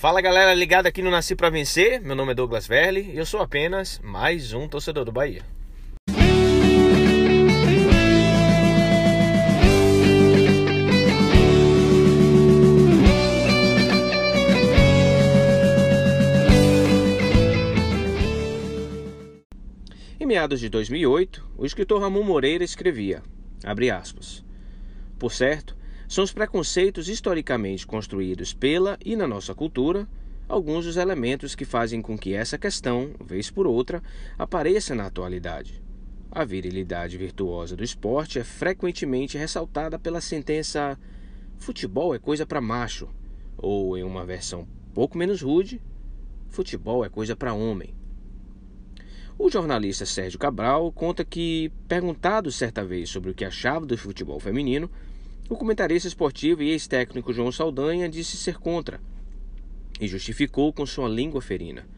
Fala galera ligada aqui no Nasci para Vencer, meu nome é Douglas Verli e eu sou apenas mais um torcedor do Bahia. Em meados de 2008, o escritor Ramon Moreira escrevia, abre aspas, Por certo, são os preconceitos historicamente construídos pela e na nossa cultura alguns dos elementos que fazem com que essa questão, vez por outra, apareça na atualidade. A virilidade virtuosa do esporte é frequentemente ressaltada pela sentença futebol é coisa para macho, ou em uma versão pouco menos rude, futebol é coisa para homem. O jornalista Sérgio Cabral conta que, perguntado certa vez sobre o que achava do futebol feminino, o comentarista esportivo e ex-técnico João Saldanha disse ser contra e justificou com sua língua ferina.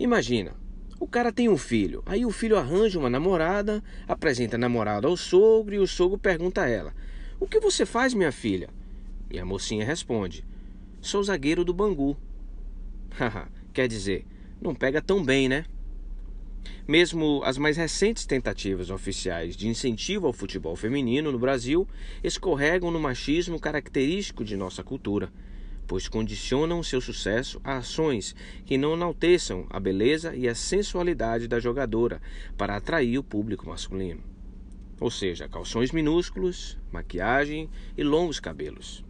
Imagina, o cara tem um filho, aí o filho arranja uma namorada, apresenta a namorada ao sogro e o sogro pergunta a ela: O que você faz, minha filha? E a mocinha responde: Sou zagueiro do Bangu. Haha, quer dizer, não pega tão bem, né? Mesmo as mais recentes tentativas oficiais de incentivo ao futebol feminino no Brasil escorregam no machismo característico de nossa cultura, pois condicionam seu sucesso a ações que não enalteçam a beleza e a sensualidade da jogadora para atrair o público masculino. Ou seja, calções minúsculos, maquiagem e longos cabelos.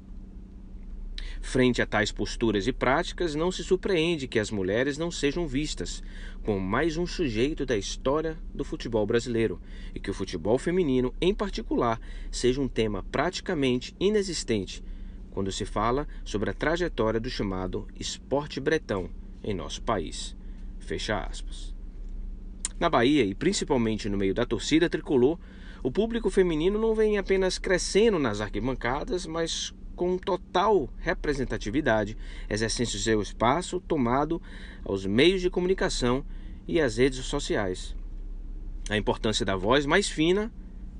Frente a tais posturas e práticas, não se surpreende que as mulheres não sejam vistas como mais um sujeito da história do futebol brasileiro e que o futebol feminino, em particular, seja um tema praticamente inexistente quando se fala sobre a trajetória do chamado esporte bretão em nosso país. Fecha aspas. Na Bahia e principalmente no meio da torcida tricolor, o público feminino não vem apenas crescendo nas arquibancadas, mas com total representatividade, exercendo seu espaço tomado aos meios de comunicação e às redes sociais. A importância da voz mais fina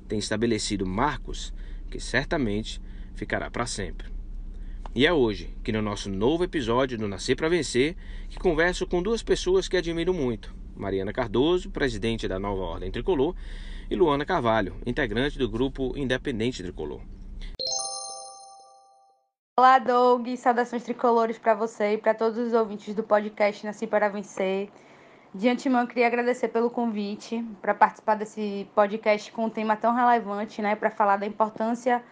tem estabelecido marcos que certamente ficará para sempre. E é hoje que no nosso novo episódio do Nascer para Vencer, que converso com duas pessoas que admiro muito. Mariana Cardoso, presidente da Nova Ordem Tricolor, e Luana Carvalho, integrante do grupo Independente Tricolor. Olá, Doug. Saudações tricolores para você e para todos os ouvintes do podcast Nasci para Vencer. De antemão, queria agradecer pelo convite para participar desse podcast com um tema tão relevante, né, para falar da importância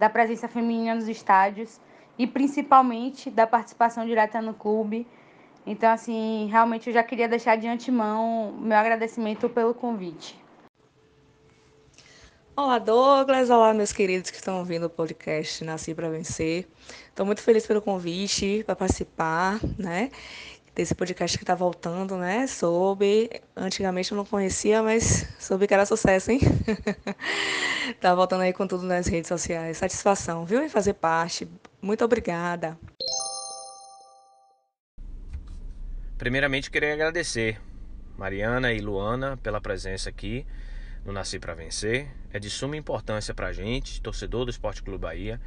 da presença feminina nos estádios e principalmente da participação direta no clube. Então, assim, realmente eu já queria deixar de antemão meu agradecimento pelo convite. Olá, Douglas. Olá, meus queridos que estão ouvindo o podcast Nasci para Vencer. Estou muito feliz pelo convite para participar, né? Desse podcast que está voltando, né? Soube, antigamente eu não conhecia, mas soube que era sucesso, hein? tá voltando aí com tudo nas redes sociais. Satisfação, viu? Em fazer parte. Muito obrigada. Primeiramente, queria agradecer Mariana e Luana pela presença aqui no Nasci para Vencer. É de suma importância para a gente, torcedor do Esporte Clube Bahia,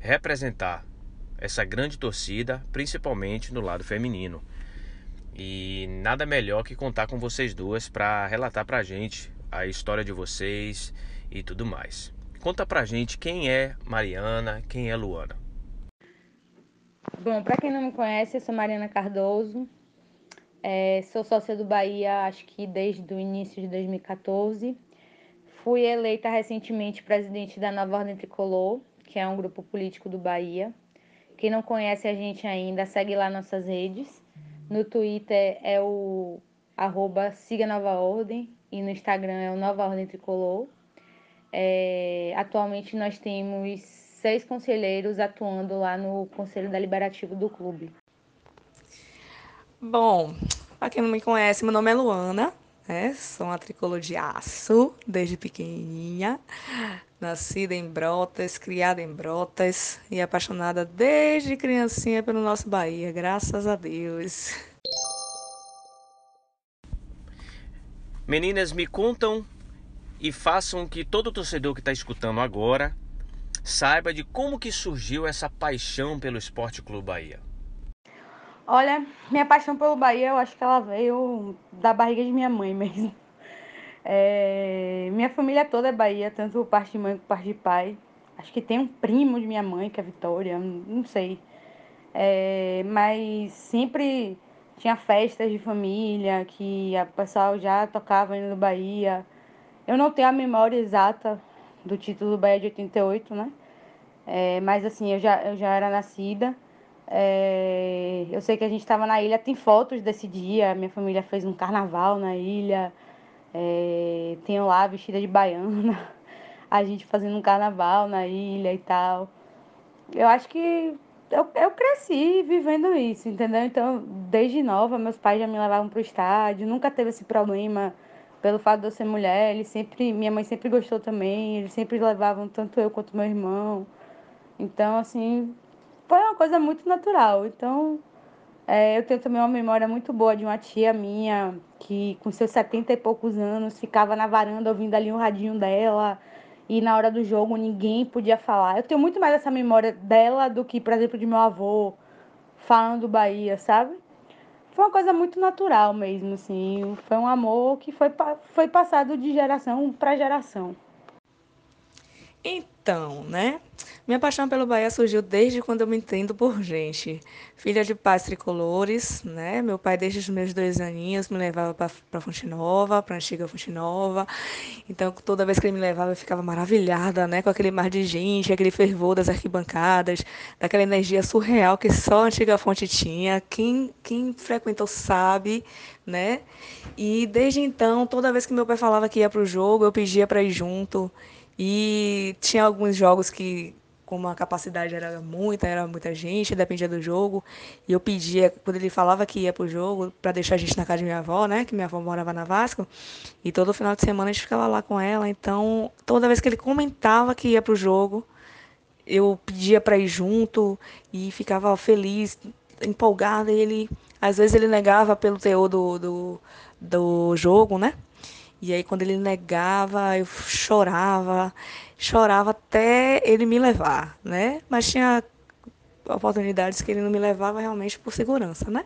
representar essa grande torcida, principalmente no lado feminino. E nada melhor que contar com vocês duas para relatar para a gente a história de vocês e tudo mais. Conta para a gente quem é Mariana, quem é Luana. Bom, para quem não me conhece, eu sou Mariana Cardoso, é, sou sócia do Bahia, acho que desde o início de 2014. Fui eleita recentemente presidente da Nova Ordem Tricolor, que é um grupo político do Bahia. Quem não conhece a gente ainda, segue lá nossas redes. No Twitter é o arroba Siga Nova Ordem e no Instagram é o Nova Ordem Tricolor. É, atualmente nós temos seis conselheiros atuando lá no Conselho Deliberativo do clube. Bom, para quem não me conhece, meu nome é Luana, né? Sou uma tricolor de aço desde pequenininha. Nascida em Brotas, criada em Brotas e apaixonada desde criancinha pelo nosso Bahia, graças a Deus. Meninas, me contam e façam que todo torcedor que está escutando agora saiba de como que surgiu essa paixão pelo Esporte Clube Bahia. Olha, minha paixão pelo Bahia, eu acho que ela veio da barriga de minha mãe mesmo. É, minha família toda é Bahia, tanto parte de mãe quanto parte de pai. Acho que tem um primo de minha mãe, que é Vitória, não sei. É, mas sempre tinha festas de família, que o pessoal já tocava indo no Bahia. Eu não tenho a memória exata do título do Bahia de 88, né? É, mas assim, eu já, eu já era nascida. É, eu sei que a gente estava na ilha, tem fotos desse dia. Minha família fez um carnaval na ilha. É, tenho lá vestida de baiana, a gente fazendo um carnaval na ilha e tal. Eu acho que eu, eu cresci vivendo isso, entendeu? Então, desde nova, meus pais já me levavam para o estádio, nunca teve esse problema pelo fato de eu ser mulher. Eles sempre, minha mãe sempre gostou também, eles sempre levavam tanto eu quanto meu irmão. Então, assim, foi uma coisa muito natural. Então, é, eu tenho também uma memória muito boa de uma tia minha que, com seus 70 e poucos anos, ficava na varanda ouvindo ali um radinho dela e na hora do jogo ninguém podia falar. Eu tenho muito mais essa memória dela do que, por exemplo, de meu avô falando do Bahia, sabe? Foi uma coisa muito natural mesmo, assim. Foi um amor que foi, foi passado de geração para geração. Então, né? Minha paixão pelo Bahia surgiu desde quando eu me entendo por gente. Filha de pais tricolores, né? Meu pai, desde os meus dois aninhos, me levava para Fonte Nova, para antiga Fonte Nova. Então, toda vez que ele me levava, eu ficava maravilhada, né? Com aquele mar de gente, aquele fervor das arquibancadas, daquela energia surreal que só a antiga Fonte tinha. Quem, quem frequentou sabe, né? E desde então, toda vez que meu pai falava que ia para o jogo, eu pedia para ir junto. E tinha alguns jogos que, como a capacidade era muita, era muita gente, dependia do jogo. E eu pedia, quando ele falava que ia pro jogo, para deixar a gente na casa de minha avó, né? Que minha avó morava na Vasco. E todo final de semana a gente ficava lá com ela. Então, toda vez que ele comentava que ia pro jogo, eu pedia para ir junto e ficava feliz, empolgada. E ele, às vezes, ele negava pelo teor do, do, do jogo, né? E aí, quando ele negava, eu chorava, chorava até ele me levar, né? Mas tinha oportunidades que ele não me levava realmente por segurança, né?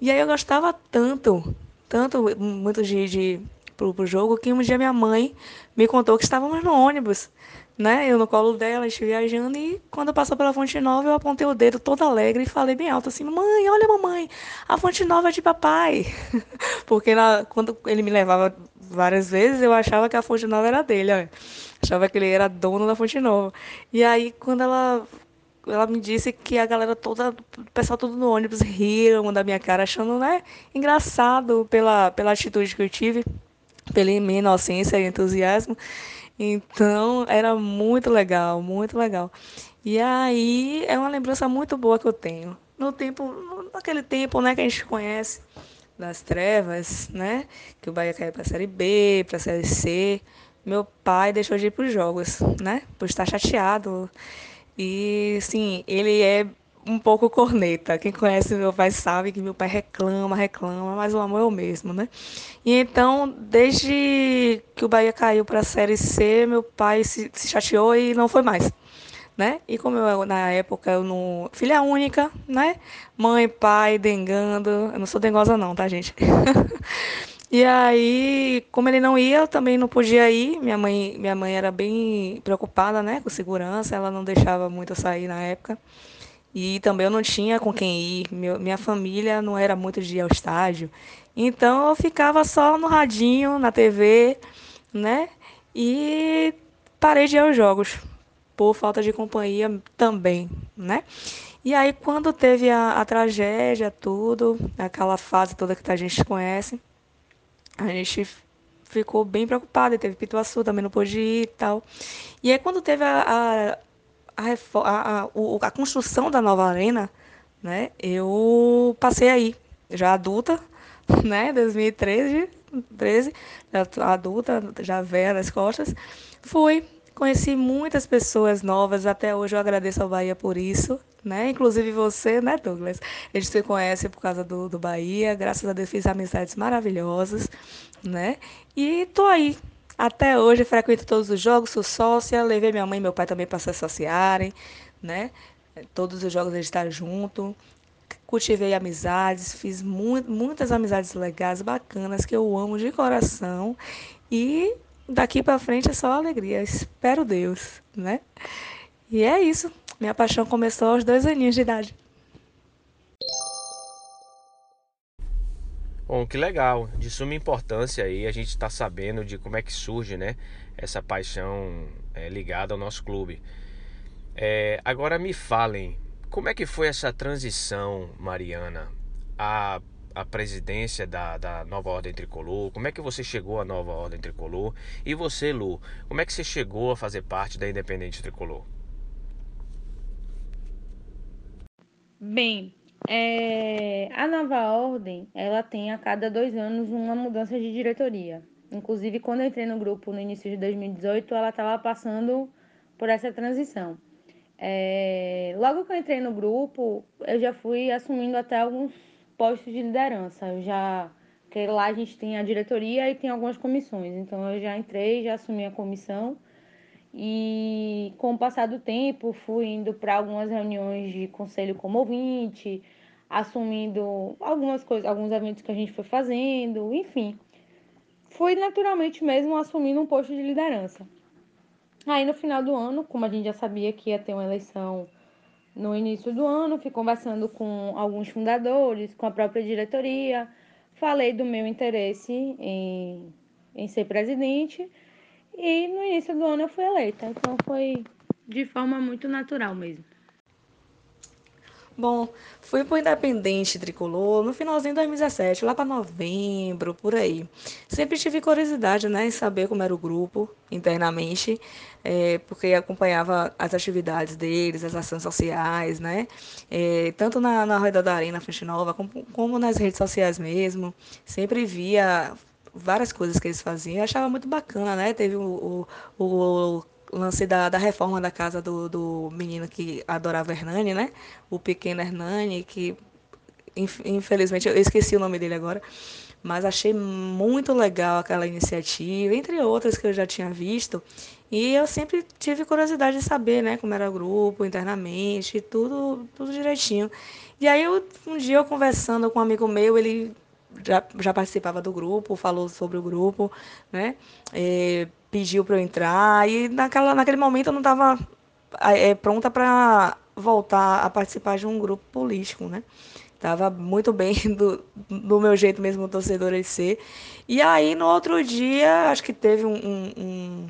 E aí eu gostava tanto, tanto, muito de, de pro, pro jogo, que um dia minha mãe me contou que estávamos no ônibus né? Eu no colo dela, gente viajando, e quando passou pela Fonte Nova, eu apontei o dedo toda alegre e falei bem alto assim: Mãe, olha, mamãe, a Fonte Nova é de papai. Porque na, quando ele me levava várias vezes, eu achava que a Fonte Nova era dele, achava que ele era dono da Fonte Nova. E aí, quando ela ela me disse que a galera toda, o pessoal todo no ônibus riram da minha cara, achando, né, engraçado pela, pela atitude que eu tive, pela minha inocência e entusiasmo. Então, era muito legal, muito legal. E aí, é uma lembrança muito boa que eu tenho. No tempo, naquele tempo, né, que a gente conhece das trevas, né, que o Bahia caiu para a Série B, para a Série C, meu pai deixou de ir para os jogos, né, por estar chateado. E, sim, ele é um pouco corneta. Quem conhece meu pai sabe que meu pai reclama, reclama, mas o amor é o mesmo, né? E então, desde que o Bahia caiu para a Série C, meu pai se, se, chateou e não foi mais. Né? E como eu, na época eu não. Filha única, né? Mãe, pai, dengando. Eu não sou dengosa, não, tá, gente? e aí, como ele não ia, eu também não podia ir. Minha mãe, minha mãe era bem preocupada, né? Com segurança, ela não deixava muito eu sair na época. E também eu não tinha com quem ir, meu, minha família não era muito de ir ao estádio. Então eu ficava só no radinho, na TV, né? E parei de ir aos jogos, por falta de companhia também, né? E aí quando teve a, a tragédia, tudo, aquela fase toda que a gente conhece, a gente ficou bem preocupada, teve Pituaçu, também não pôde ir e tal. E aí quando teve a, a a, a, construção da nova arena, né, eu passei aí, já adulta, né, 2013, 13, já adulta, já velha das costas, fui, conheci muitas pessoas novas, até hoje eu agradeço ao Bahia por isso, né, inclusive você, né, Douglas, a gente se conhece por causa do, do Bahia, graças a Deus fiz amizades maravilhosas, né, e tô aí, até hoje frequento todos os jogos, sou sócia, levei minha mãe e meu pai também para se associarem, né? Todos os jogos a gente está junto. cultivei amizades, fiz mu muitas amizades legais, bacanas, que eu amo de coração. E daqui para frente é só alegria, espero Deus, né? E é isso. Minha paixão começou aos dois aninhos de idade. Bom, que legal, de suma importância aí a gente está sabendo de como é que surge, né, essa paixão é, ligada ao nosso clube. É, agora me falem, como é que foi essa transição, Mariana, à, à presidência da, da Nova Ordem Tricolor? Como é que você chegou à Nova Ordem Tricolor? E você, Lu, como é que você chegou a fazer parte da Independente Tricolor? Bem, é, a nova ordem, ela tem a cada dois anos uma mudança de diretoria. Inclusive, quando eu entrei no grupo no início de 2018, ela estava passando por essa transição. É, logo que eu entrei no grupo, eu já fui assumindo até alguns postos de liderança. Eu já, porque lá a gente tem a diretoria e tem algumas comissões. Então, eu já entrei, já assumi a comissão e com o passar do tempo, fui indo para algumas reuniões de conselho como ouvinte, assumindo algumas coisas, alguns eventos que a gente foi fazendo, enfim. Fui naturalmente mesmo assumindo um posto de liderança. Aí no final do ano, como a gente já sabia que ia ter uma eleição no início do ano, fui conversando com alguns fundadores, com a própria diretoria, falei do meu interesse em, em ser presidente. E no início do ano eu fui eleita, então foi de forma muito natural mesmo. Bom, fui pro Independente Tricolor no finalzinho de 2017, lá para novembro, por aí. Sempre tive curiosidade, né, em saber como era o grupo internamente, é, porque acompanhava as atividades deles, as ações sociais, né, é, tanto na, na da Arena Frente Nova, como, como nas redes sociais mesmo. Sempre via várias coisas que eles faziam. Eu achava muito bacana, né? Teve o, o, o lance da, da reforma da casa do, do menino que adorava Hernani, né? O pequeno Hernani, que infelizmente eu esqueci o nome dele agora, mas achei muito legal aquela iniciativa, entre outras que eu já tinha visto. E eu sempre tive curiosidade de saber, né, como era o grupo internamente, tudo, tudo direitinho. E aí eu, um dia eu conversando com um amigo meu, ele já, já participava do grupo, falou sobre o grupo, né? É, pediu para eu entrar e naquela, naquele momento eu não estava é, pronta para voltar a participar de um grupo político, né? Tava muito bem do, do meu jeito mesmo torcedor de ser. E aí no outro dia, acho que teve um, um, um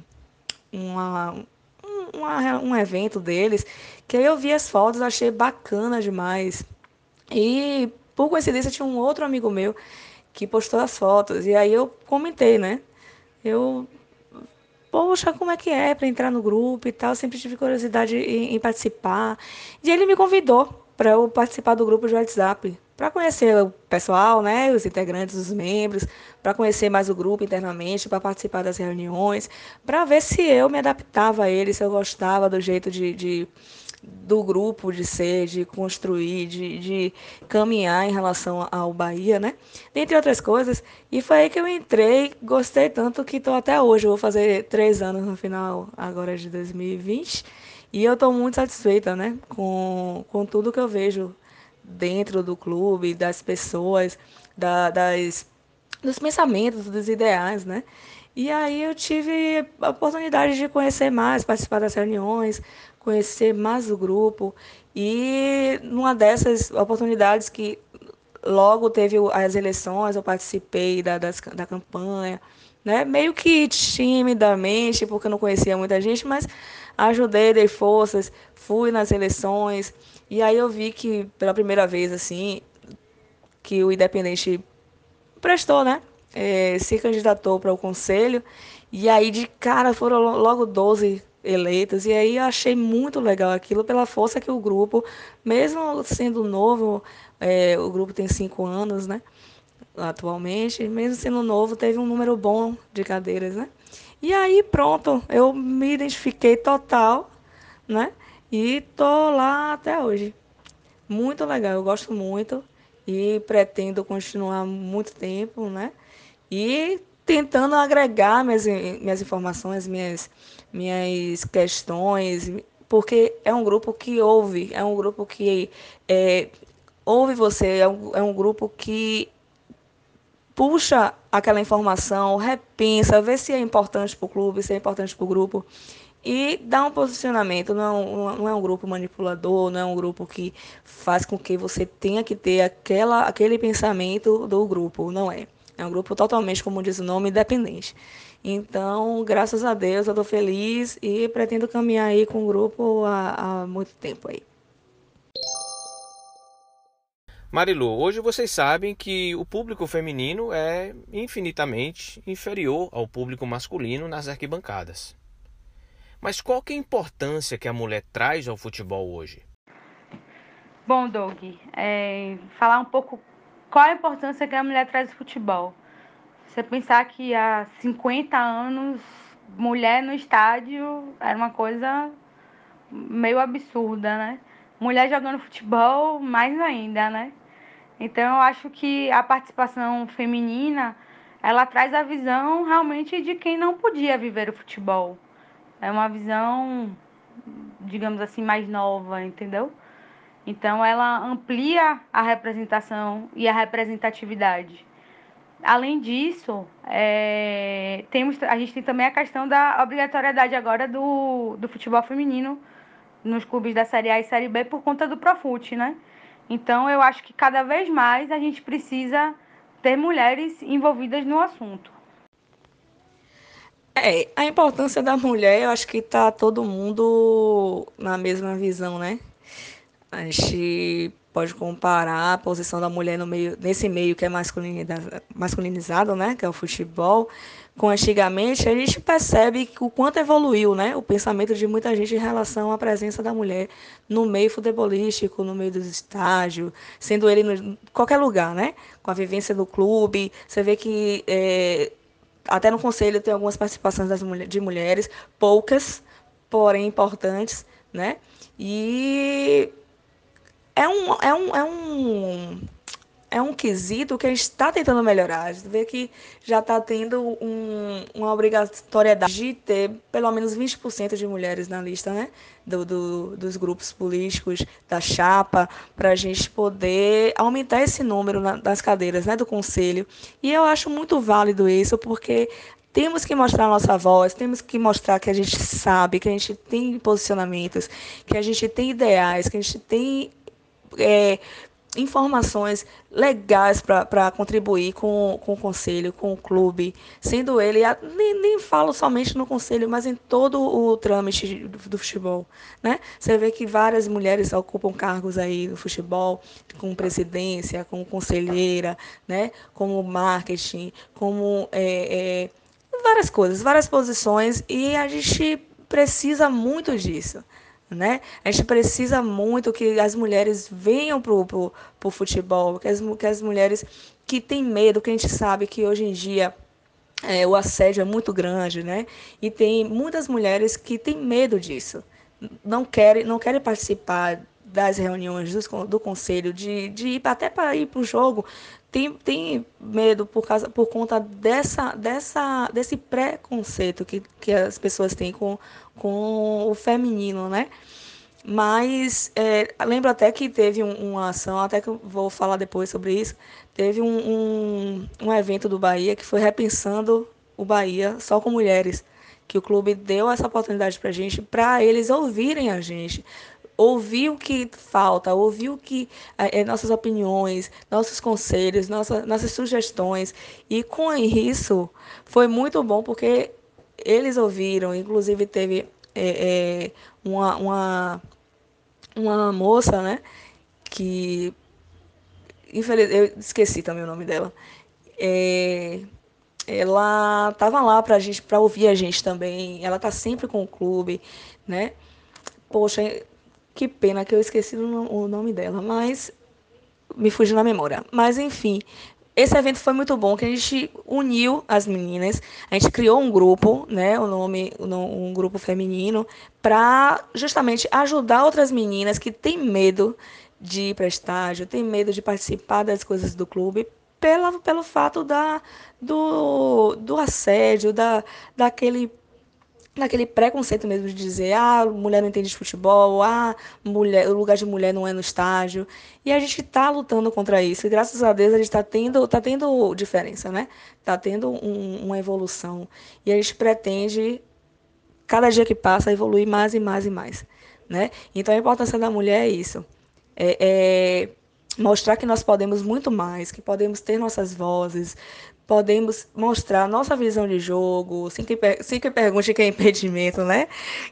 uma, um, um evento deles, que aí eu vi as fotos, achei bacana demais. E por coincidência, tinha um outro amigo meu que postou as fotos. E aí eu comentei, né? Eu, poxa, como é que é para entrar no grupo e tal? Sempre tive curiosidade em, em participar. E ele me convidou para eu participar do grupo de WhatsApp, para conhecer o pessoal, né, os integrantes, os membros, para conhecer mais o grupo internamente, para participar das reuniões, para ver se eu me adaptava a ele, se eu gostava do jeito de, de do grupo de ser, de construir, de, de caminhar em relação ao Bahia, né? Dentre outras coisas. E foi aí que eu entrei, gostei tanto que estou até hoje. Eu vou fazer três anos no final agora de 2020. E eu estou muito satisfeita, né? Com, com tudo que eu vejo dentro do clube, das pessoas, da, das, dos pensamentos, dos ideais, né? E aí eu tive a oportunidade de conhecer mais, participar das reuniões, conhecer mais o grupo. E numa dessas oportunidades que logo teve as eleições, eu participei da, das, da campanha, né? meio que timidamente, porque eu não conhecia muita gente, mas ajudei, dei forças, fui nas eleições. E aí eu vi que pela primeira vez, assim, que o Independente prestou, né? É, se candidatou para o conselho. E aí de cara foram logo 12 eleitas. E aí eu achei muito legal aquilo pela força que o grupo, mesmo sendo novo, é, o grupo tem cinco anos, né? Atualmente, mesmo sendo novo, teve um número bom de cadeiras, né? E aí pronto, eu me identifiquei total, né? E tô lá até hoje. Muito legal, eu gosto muito e pretendo continuar muito tempo, né? E tentando agregar minhas, minhas informações, minhas, minhas questões, porque é um grupo que ouve, é um grupo que é, ouve você, é um, é um grupo que puxa aquela informação, repensa, vê se é importante para o clube, se é importante para o grupo e dá um posicionamento. Não é um, não é um grupo manipulador, não é um grupo que faz com que você tenha que ter aquela, aquele pensamento do grupo. Não é. É um grupo totalmente, como diz o nome, independente. Então, graças a Deus, eu estou feliz e pretendo caminhar aí com o grupo há, há muito tempo aí. Marilu, hoje vocês sabem que o público feminino é infinitamente inferior ao público masculino nas arquibancadas. Mas qual que é a importância que a mulher traz ao futebol hoje? Bom, Doug, é, falar um pouco qual a importância que a mulher traz ao futebol. Você pensar que há 50 anos, mulher no estádio era uma coisa meio absurda, né? Mulher jogando futebol, mais ainda, né? Então, eu acho que a participação feminina, ela traz a visão realmente de quem não podia viver o futebol é uma visão, digamos assim, mais nova, entendeu? Então ela amplia a representação e a representatividade. Além disso, é, temos, a gente tem também a questão da obrigatoriedade agora do, do futebol feminino nos clubes da Série A e Série B por conta do Profut, né? Então eu acho que cada vez mais a gente precisa ter mulheres envolvidas no assunto. É, a importância da mulher, eu acho que está todo mundo na mesma visão, né? A gente pode comparar a posição da mulher no meio, nesse meio que é masculinizado, né? Que é o futebol, com antigamente, a gente percebe o quanto evoluiu, né? O pensamento de muita gente em relação à presença da mulher no meio futebolístico, no meio dos estádios, sendo ele em qualquer lugar, né? Com a vivência do clube, você vê que é, até no conselho tem algumas participações das de mulheres, poucas, porém importantes, né? E é um, é um, é um, é um quesito que a gente está tentando melhorar. A gente vê que já está tendo um, uma obrigatoriedade de ter pelo menos 20% de mulheres na lista né? Do, do, dos grupos políticos, da chapa, para a gente poder aumentar esse número na, das cadeiras né? do Conselho. E eu acho muito válido isso, porque temos que mostrar a nossa voz, temos que mostrar que a gente sabe, que a gente tem posicionamentos, que a gente tem ideais, que a gente tem é, informações legais para contribuir com, com o conselho, com o clube, sendo ele, nem, nem falo somente no conselho, mas em todo o trâmite do, do, futebol. Né? Você vê que várias mulheres ocupam cargos aí no futebol, como presidência, como conselheira, né? como marketing, como é, é, várias coisas, várias posições, e a gente precisa muito disso né? A gente precisa muito que as mulheres venham para o futebol, que as, que as mulheres que têm medo, que a gente sabe que hoje em dia é, o assédio é muito grande, né? E tem muitas mulheres que têm medo disso, não querem, não querem participar das reuniões do, do conselho, de, de ir até para ir para o jogo, tem, tem medo por, causa, por conta dessa, dessa, desse preconceito que, que as pessoas têm com, com o feminino, né? Mas é, lembro até que teve um, uma ação, até que eu vou falar depois sobre isso, teve um, um, um evento do Bahia que foi repensando o Bahia só com mulheres, que o clube deu essa oportunidade para a gente, para eles ouvirem a gente, ouvir o que falta, ouvir o que é, nossas opiniões, nossos conselhos, nossa, nossas sugestões. E com isso foi muito bom porque eles ouviram, inclusive teve é, é, uma, uma, uma moça, né, que infelizmente eu esqueci também o nome dela. É, ela estava lá para gente, para ouvir a gente também. Ela está sempre com o clube, né? Poxa, que pena que eu esqueci o nome dela, mas me fugiu na memória. Mas enfim, esse evento foi muito bom, que a gente uniu as meninas, a gente criou um grupo, né, o nome, um grupo feminino, para justamente ajudar outras meninas que têm medo de ir para estágio, têm medo de participar das coisas do clube, pela, pelo fato da, do, do assédio, da, daquele naquele preconceito mesmo de dizer, ah, mulher não entende de futebol, ah, mulher, o lugar de mulher não é no estádio. E a gente está lutando contra isso. E graças a Deus a gente está tendo, tá tendo diferença, né? Está tendo um, uma evolução. E a gente pretende, cada dia que passa, evoluir mais e mais e mais. Né? Então a importância da mulher é isso. É, é mostrar que nós podemos muito mais, que podemos ter nossas vozes, podemos mostrar nossa visão de jogo, sem que, sem que pergunte que é impedimento, né?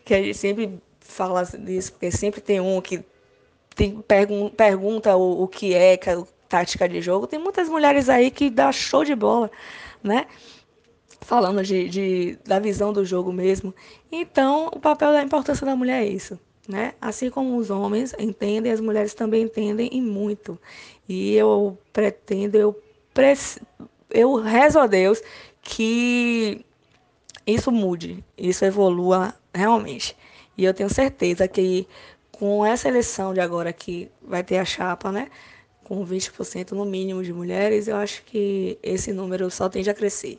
Que a gente sempre fala disso, porque sempre tem um que tem, pergun pergunta o, o que é, que é tática de jogo. Tem muitas mulheres aí que dá show de bola, né? Falando de, de, da visão do jogo mesmo. Então, o papel da importância da mulher é isso. Né? Assim como os homens entendem, as mulheres também entendem e muito. E eu pretendo, eu eu rezo a Deus que isso mude, isso evolua realmente. E eu tenho certeza que com essa eleição de agora que vai ter a chapa, né? Com 20% no mínimo de mulheres, eu acho que esse número só tende a crescer.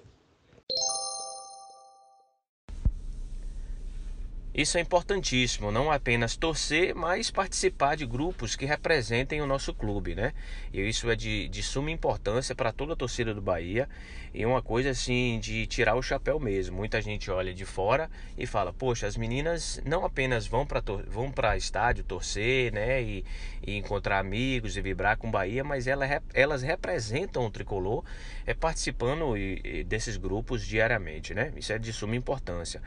Isso é importantíssimo, não apenas torcer, mas participar de grupos que representem o nosso clube, né? E isso é de, de suma importância para toda a torcida do Bahia e uma coisa assim de tirar o chapéu mesmo. Muita gente olha de fora e fala: Poxa, as meninas não apenas vão para vão estádio torcer, né? E, e, encontrar amigos e vibrar com o Bahia, mas elas, elas representam o tricolor é, participando desses grupos diariamente, né? Isso é de suma importância.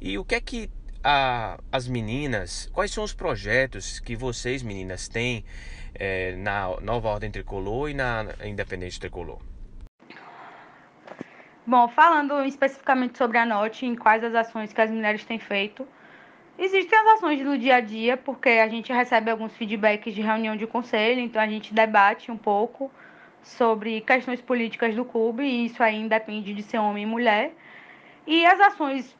E o que é que a, as meninas, quais são os projetos que vocês, meninas, têm é, na Nova Ordem Tricolor e na Independente Tricolor? Bom, falando especificamente sobre a NOTE, em quais as ações que as mulheres têm feito, existem as ações no dia a dia, porque a gente recebe alguns feedbacks de reunião de conselho, então a gente debate um pouco sobre questões políticas do clube, e isso aí depende de ser homem e mulher. E as ações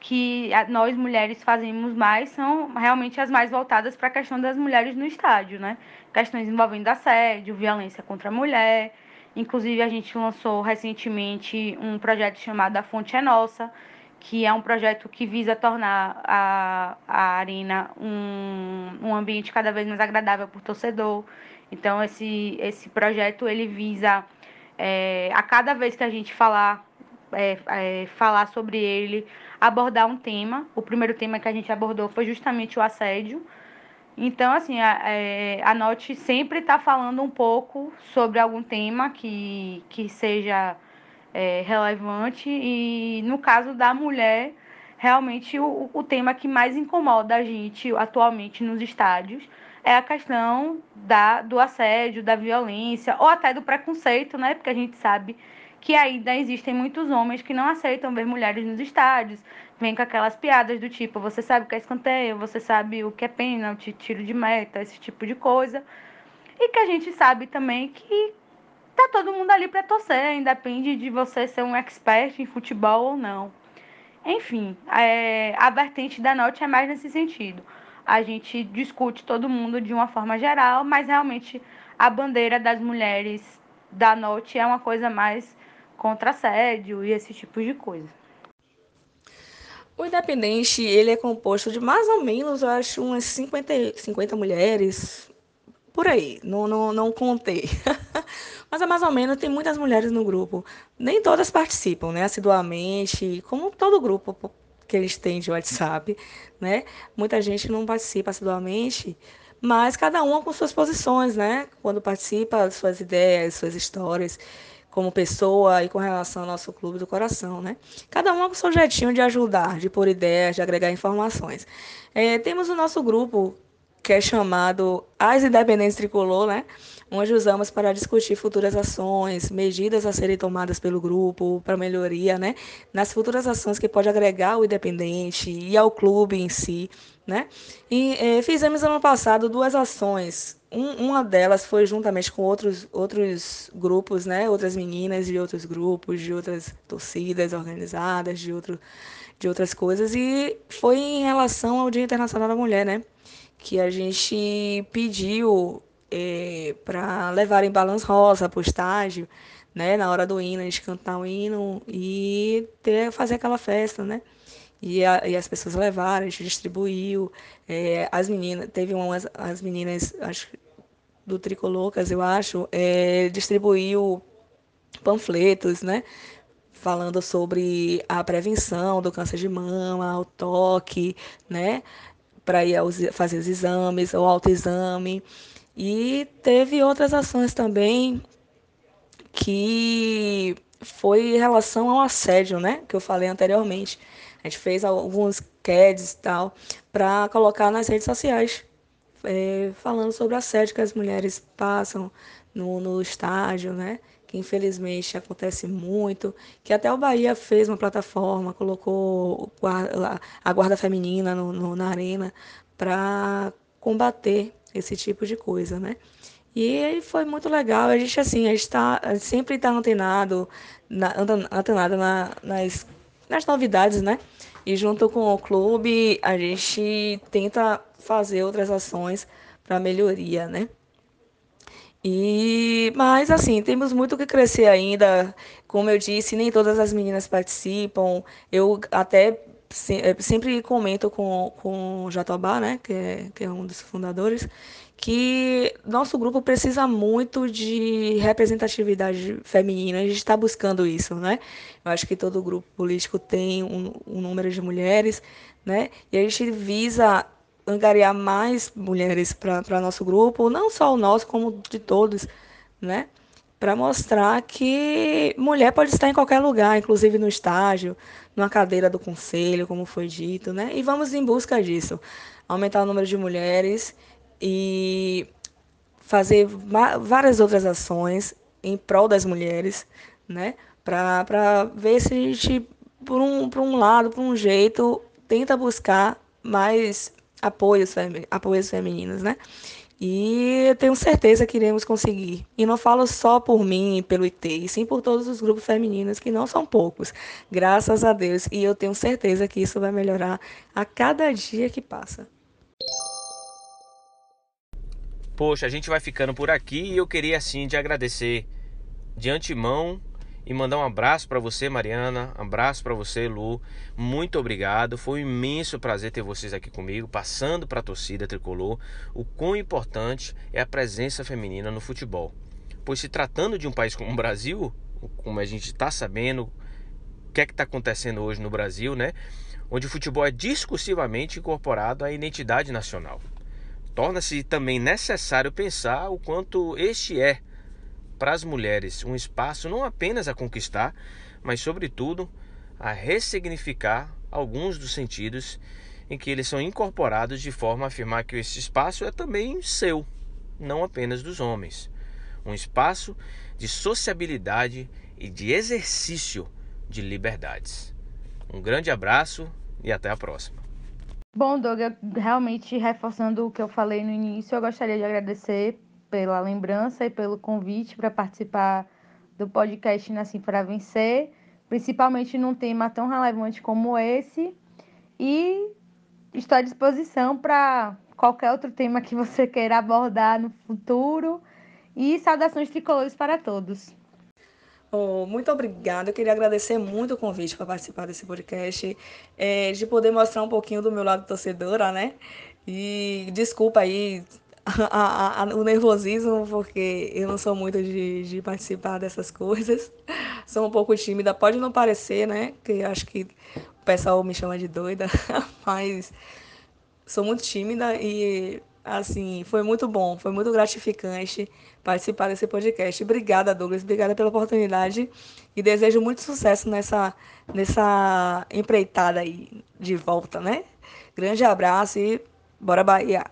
que nós mulheres fazemos mais são realmente as mais voltadas para a questão das mulheres no estádio, né? Questões envolvendo assédio, violência contra a mulher. Inclusive, a gente lançou recentemente um projeto chamado A Fonte é Nossa, que é um projeto que visa tornar a, a arena um, um ambiente cada vez mais agradável para o torcedor. Então, esse, esse projeto ele visa, é, a cada vez que a gente falar, é, é, falar sobre ele, abordar um tema. O primeiro tema que a gente abordou foi justamente o assédio. Então, assim, a, é, a Note sempre está falando um pouco sobre algum tema que, que seja é, relevante. E no caso da mulher, realmente o, o tema que mais incomoda a gente atualmente nos estádios é a questão da, do assédio, da violência, ou até do preconceito, né? Porque a gente sabe que ainda existem muitos homens que não aceitam ver mulheres nos estádios, vem com aquelas piadas do tipo, você sabe o que é escanteio, você sabe o que é pênalti, tiro de meta, esse tipo de coisa. E que a gente sabe também que tá todo mundo ali para torcer, independe de você ser um expert em futebol ou não. Enfim, é, a vertente da Norte é mais nesse sentido. A gente discute todo mundo de uma forma geral, mas realmente a bandeira das mulheres da Norte é uma coisa mais contra assédio e esse tipo de coisa. O Independente, ele é composto de mais ou menos, eu acho, umas 50, 50 mulheres, por aí, não, não, não contei. Mas é mais ou menos, tem muitas mulheres no grupo. Nem todas participam, né, assiduamente, como todo grupo que eles têm de WhatsApp, né? Muita gente não participa assiduamente, mas cada uma com suas posições, né? Quando participa, suas ideias, suas histórias como pessoa e com relação ao nosso clube do coração, né? Cada uma com seu jeitinho de ajudar, de pôr ideias, de agregar informações. É, temos o nosso grupo que é chamado As Independentes Tricolor, né? onde usamos para discutir futuras ações, medidas a serem tomadas pelo grupo para melhoria, né? Nas futuras ações que pode agregar o independente e ao clube em si, né? E eh, fizemos ano passado duas ações. Um, uma delas foi juntamente com outros, outros grupos, né? Outras meninas de outros grupos, de outras torcidas organizadas, de, outro, de outras coisas. E foi em relação ao Dia Internacional da Mulher, né? Que a gente pediu é, para levarem balãs rosa para o estágio, né? Na hora do hino, a gente cantar o hino e ter, fazer aquela festa, né? E, a, e as pessoas levaram, a gente distribuiu. É, as meninas, teve umas as meninas, acho do Tricolocas, eu acho, é, distribuiu panfletos, né? Falando sobre a prevenção do câncer de mama, o toque, né? Para ir aos, fazer os exames, o autoexame. E teve outras ações também que foi em relação ao assédio, né? Que eu falei anteriormente. A gente fez alguns CADs e tal para colocar nas redes sociais, é, falando sobre o assédio que as mulheres passam no, no estádio, né? Que infelizmente acontece muito. Que até o Bahia fez uma plataforma, colocou a guarda feminina no, no, na arena para combater esse tipo de coisa, né? E foi muito legal. A gente, assim, a gente tá, sempre está antenado, na, antenado na, nas, nas novidades, né? E junto com o clube, a gente tenta fazer outras ações para melhoria, né? E, mas assim, temos muito que crescer ainda. Como eu disse, nem todas as meninas participam. Eu até sempre comento com, com o Jatobá, né, que é, que é um dos fundadores, que nosso grupo precisa muito de representatividade feminina. A gente está buscando isso, né? Eu acho que todo grupo político tem um, um número de mulheres, né? E a gente visa angariar mais mulheres para nosso grupo, não só o nosso, como de todos, né? Para mostrar que mulher pode estar em qualquer lugar, inclusive no estágio, numa cadeira do conselho, como foi dito, né? E vamos em busca disso, aumentar o número de mulheres e fazer várias outras ações em prol das mulheres, né? Para ver se a gente, por um, por um lado, por um jeito, tenta buscar mais apoios, apoios femininos, né? E eu tenho certeza que iremos conseguir. E não falo só por mim pelo IT, e sim por todos os grupos femininos, que não são poucos, graças a Deus. E eu tenho certeza que isso vai melhorar a cada dia que passa. Poxa, a gente vai ficando por aqui e eu queria assim te agradecer de antemão e mandar um abraço para você, Mariana, um abraço para você, Lu. Muito obrigado. Foi um imenso prazer ter vocês aqui comigo, passando para a torcida tricolor o quão importante é a presença feminina no futebol. Pois se tratando de um país como o Brasil, como a gente está sabendo, o que é que está acontecendo hoje no Brasil, né? Onde o futebol é discursivamente incorporado à identidade nacional torna-se também necessário pensar o quanto este é para as mulheres um espaço não apenas a conquistar, mas sobretudo a ressignificar alguns dos sentidos em que eles são incorporados de forma a afirmar que esse espaço é também seu, não apenas dos homens. Um espaço de sociabilidade e de exercício de liberdades. Um grande abraço e até a próxima. Bom, Doug, realmente reforçando o que eu falei no início, eu gostaria de agradecer pela lembrança e pelo convite para participar do podcast Nasci para Vencer, principalmente num tema tão relevante como esse. E estou à disposição para qualquer outro tema que você queira abordar no futuro. E saudações tricolores para todos. Oh, muito obrigada. Eu queria agradecer muito o convite para participar desse podcast, é, de poder mostrar um pouquinho do meu lado torcedora, né? E desculpa aí a, a, o nervosismo, porque eu não sou muito de, de, participar dessas coisas. Sou um pouco tímida, pode não parecer, né? Que acho que o pessoal me chama de doida, mas sou muito tímida e assim, foi muito bom, foi muito gratificante participar desse podcast. Obrigada, Douglas, obrigada pela oportunidade e desejo muito sucesso nessa, nessa empreitada aí de volta, né? Grande abraço e bora Bahia!